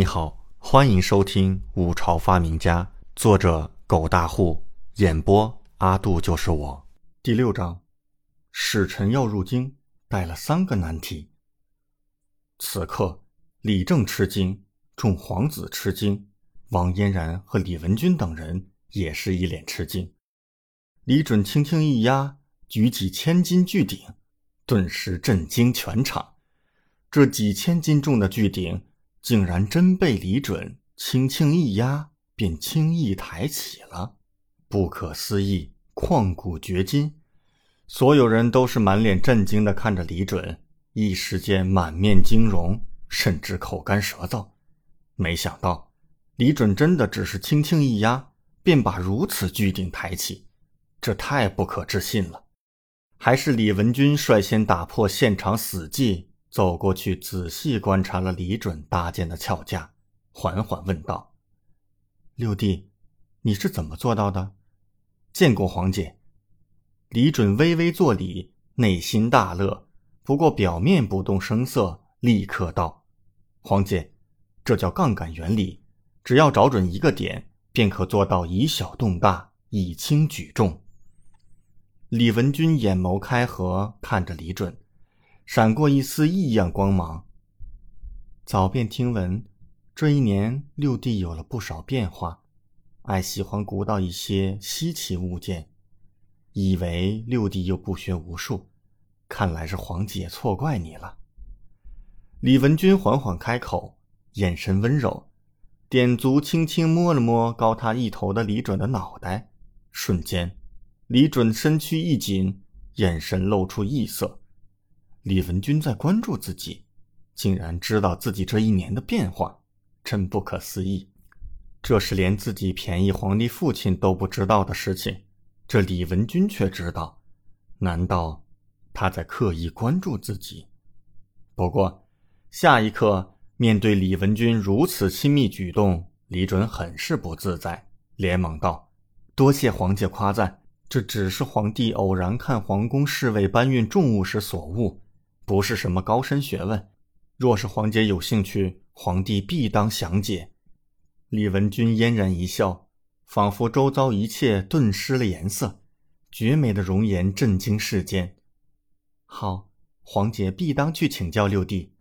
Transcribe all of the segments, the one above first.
你好，欢迎收听《五朝发明家》，作者狗大户，演播阿杜就是我。第六章，使臣要入京，带了三个难题。此刻，李正吃惊，众皇子吃惊，王嫣然和李文君等人也是一脸吃惊。李准轻轻一压，举起千斤巨鼎，顿时震惊全场。这几千斤重的巨鼎，竟然真被李准轻轻一压，便轻易抬起了，不可思议，旷古绝今。所有人都是满脸震惊的看着李准，一时间满面惊容，甚至口干舌燥。没想到，李准真的只是轻轻一压，便把如此巨鼎抬起，这太不可置信了。还是李文君率先打破现场死寂。走过去，仔细观察了李准搭建的撬架，缓缓问道：“六弟，你是怎么做到的？”见过皇姐。李准微微作礼，内心大乐，不过表面不动声色，立刻道：“皇姐，这叫杠杆原理，只要找准一个点，便可做到以小动大，以轻举重。”李文君眼眸开合，看着李准。闪过一丝异样光芒。早便听闻，这一年六弟有了不少变化，爱喜欢鼓捣一些稀奇物件，以为六弟又不学无术，看来是皇姐错怪你了。李文君缓缓开口，眼神温柔，点足轻轻摸了摸高他一头的李准的脑袋，瞬间，李准身躯一紧，眼神露出异色。李文君在关注自己，竟然知道自己这一年的变化，真不可思议。这是连自己便宜皇帝父亲都不知道的事情，这李文君却知道。难道他在刻意关注自己？不过，下一刻面对李文君如此亲密举动，李准很是不自在，连忙道：“多谢皇姐夸赞，这只是皇帝偶然看皇宫侍卫搬运重物时所悟。”不是什么高深学问，若是皇姐有兴趣，皇帝必当详解。李文君嫣然一笑，仿佛周遭一切顿失了颜色，绝美的容颜震惊世间。好，皇姐必当去请教六弟。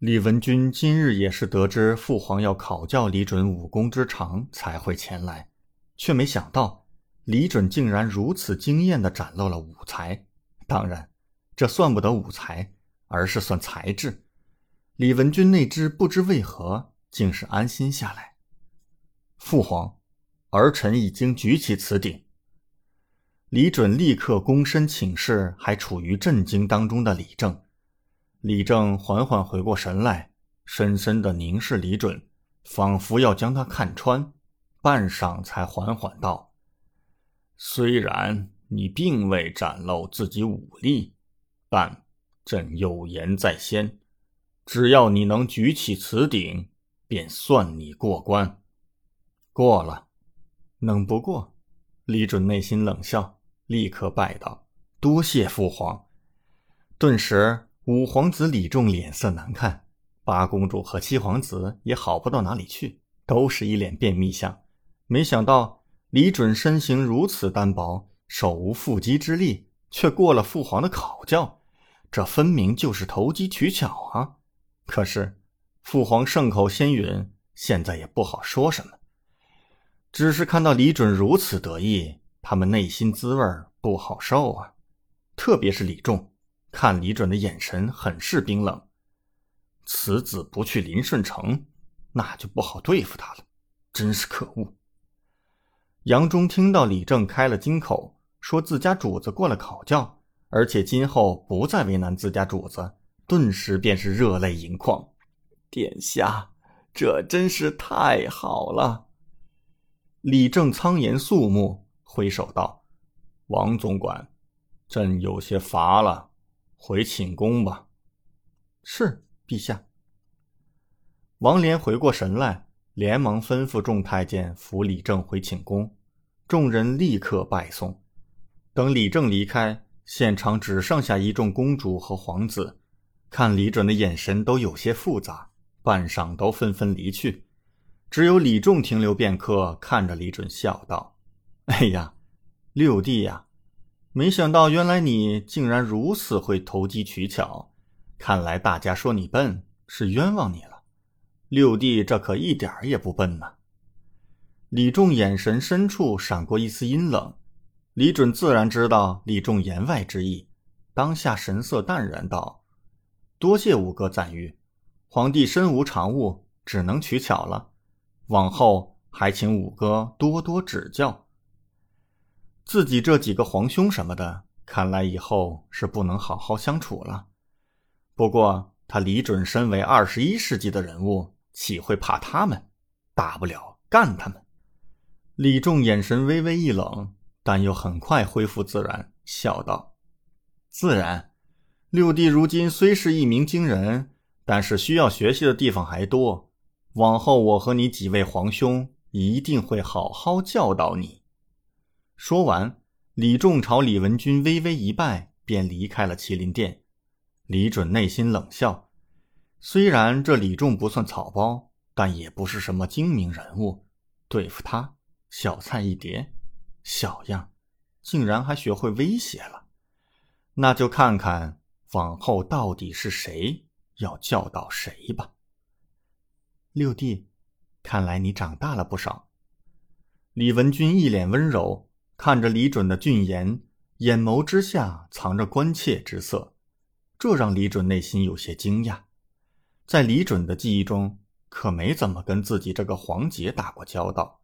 李文君今日也是得知父皇要考教李准武功之长，才会前来，却没想到李准竟然如此惊艳地展露了武才。当然。这算不得武才，而是算才智。李文君那只不知为何竟是安心下来。父皇，儿臣已经举起此鼎。李准立刻躬身请示还处于震惊当中的李正。李正缓缓回过神来，深深的凝视李准，仿佛要将他看穿。半晌，才缓缓道：“虽然你并未展露自己武力。”但朕有言在先，只要你能举起此鼎，便算你过关。过了，能不过？李准内心冷笑，立刻拜道：“多谢父皇。”顿时，五皇子李仲脸色难看，八公主和七皇子也好不到哪里去，都是一脸便秘相。没想到李准身形如此单薄，手无缚鸡之力。却过了父皇的考教，这分明就是投机取巧啊！可是父皇圣口仙允，现在也不好说什么。只是看到李准如此得意，他们内心滋味不好受啊！特别是李仲，看李准的眼神很是冰冷。此子不去林顺城，那就不好对付他了，真是可恶！杨忠听到李正开了金口。说自家主子过了考教，而且今后不再为难自家主子，顿时便是热泪盈眶。殿下，这真是太好了！李正苍颜肃穆，挥手道：“王总管，朕有些乏了，回寝宫吧。”是，陛下。王连回过神来，连忙吩咐众太监扶李正回寝宫，众人立刻拜送。等李正离开，现场只剩下一众公主和皇子，看李准的眼神都有些复杂，半晌都纷纷离去，只有李仲停留片刻，看着李准笑道：“哎呀，六弟呀，没想到原来你竟然如此会投机取巧，看来大家说你笨是冤枉你了。六弟这可一点也不笨呢。”李仲眼神深处闪过一丝阴冷，李准自然知道李仲言外之意，当下神色淡然道：“多谢五哥赞誉，皇帝身无长物，只能取巧了。往后还请五哥多多指教。自己这几个皇兄什么的，看来以后是不能好好相处了。不过他李准身为二十一世纪的人物，岂会怕他们？大不了干他们。”李仲眼神微微一冷，但又很快恢复自然，笑道：“自然，六弟如今虽是一鸣惊人，但是需要学习的地方还多。往后我和你几位皇兄一定会好好教导你。”说完，李仲朝李文君微微一拜，便离开了麒麟殿。李准内心冷笑，虽然这李仲不算草包，但也不是什么精明人物，对付他。小菜一碟，小样，竟然还学会威胁了。那就看看往后到底是谁要教导谁吧。六弟，看来你长大了不少。李文君一脸温柔看着李准的俊颜，眼眸之下藏着关切之色，这让李准内心有些惊讶。在李准的记忆中，可没怎么跟自己这个皇姐打过交道。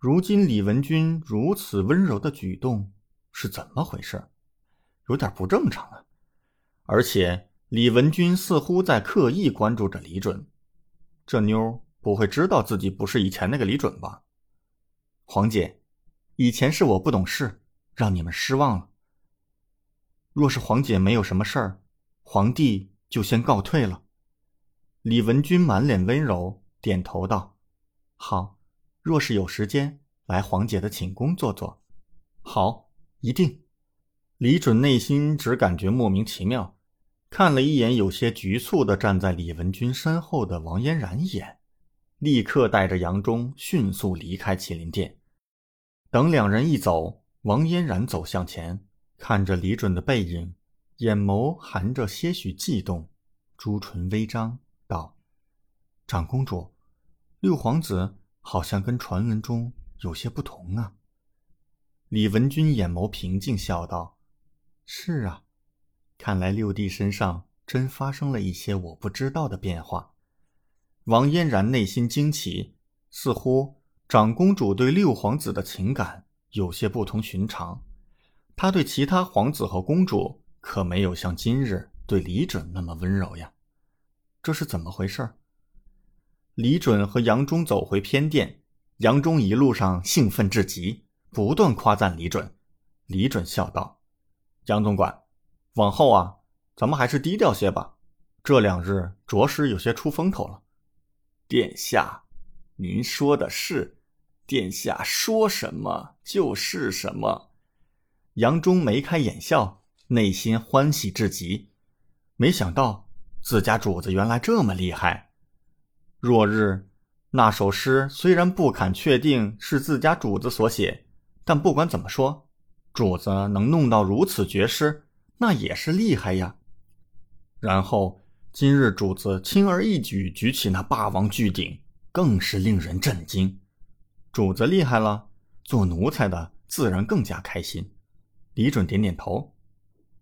如今李文君如此温柔的举动是怎么回事？有点不正常啊！而且李文君似乎在刻意关注着李准，这妞不会知道自己不是以前那个李准吧？黄姐，以前是我不懂事，让你们失望了。若是黄姐没有什么事儿，皇帝就先告退了。李文君满脸温柔，点头道：“好。”若是有时间来黄姐的寝宫坐坐，好，一定。李准内心只感觉莫名其妙，看了一眼有些局促的站在李文君身后的王嫣然一眼，立刻带着杨忠迅速离开麒麟殿。等两人一走，王嫣然走向前，看着李准的背影，眼眸含着些许悸动，朱唇微张，道：“长公主，六皇子。”好像跟传闻中有些不同啊。李文君眼眸平静，笑道：“是啊，看来六弟身上真发生了一些我不知道的变化。”王嫣然内心惊奇，似乎长公主对六皇子的情感有些不同寻常。她对其他皇子和公主可没有像今日对李准那么温柔呀，这是怎么回事？李准和杨忠走回偏殿，杨忠一路上兴奋至极，不断夸赞李准。李准笑道：“杨总管，往后啊，咱们还是低调些吧。这两日着实有些出风头了。”殿下，您说的是，殿下说什么就是什么。杨忠眉开眼笑，内心欢喜至极，没想到自家主子原来这么厉害。若日，那首诗虽然不敢确定是自家主子所写，但不管怎么说，主子能弄到如此绝诗，那也是厉害呀。然后今日主子轻而易举举起那霸王巨鼎，更是令人震惊。主子厉害了，做奴才的自然更加开心。李准点点头，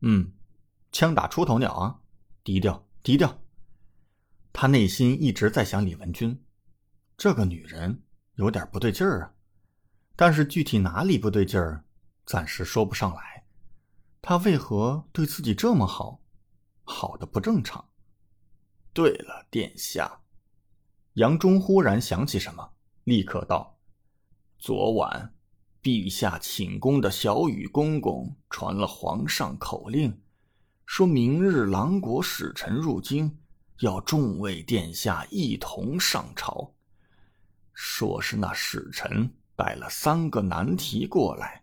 嗯，枪打出头鸟啊，低调低调。他内心一直在想李文君，这个女人有点不对劲儿啊，但是具体哪里不对劲儿，暂时说不上来。她为何对自己这么好，好的不正常？对了，殿下，杨忠忽然想起什么，立刻道：“昨晚，陛下寝宫的小雨公公传了皇上口令，说明日狼国使臣入京。”要众位殿下一同上朝，说是那使臣带了三个难题过来，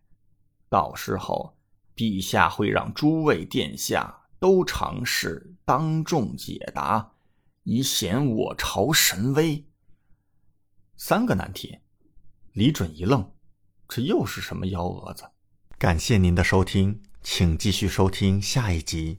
到时候陛下会让诸位殿下都尝试当众解答，以显我朝神威。三个难题，李准一愣，这又是什么幺蛾子？感谢您的收听，请继续收听下一集。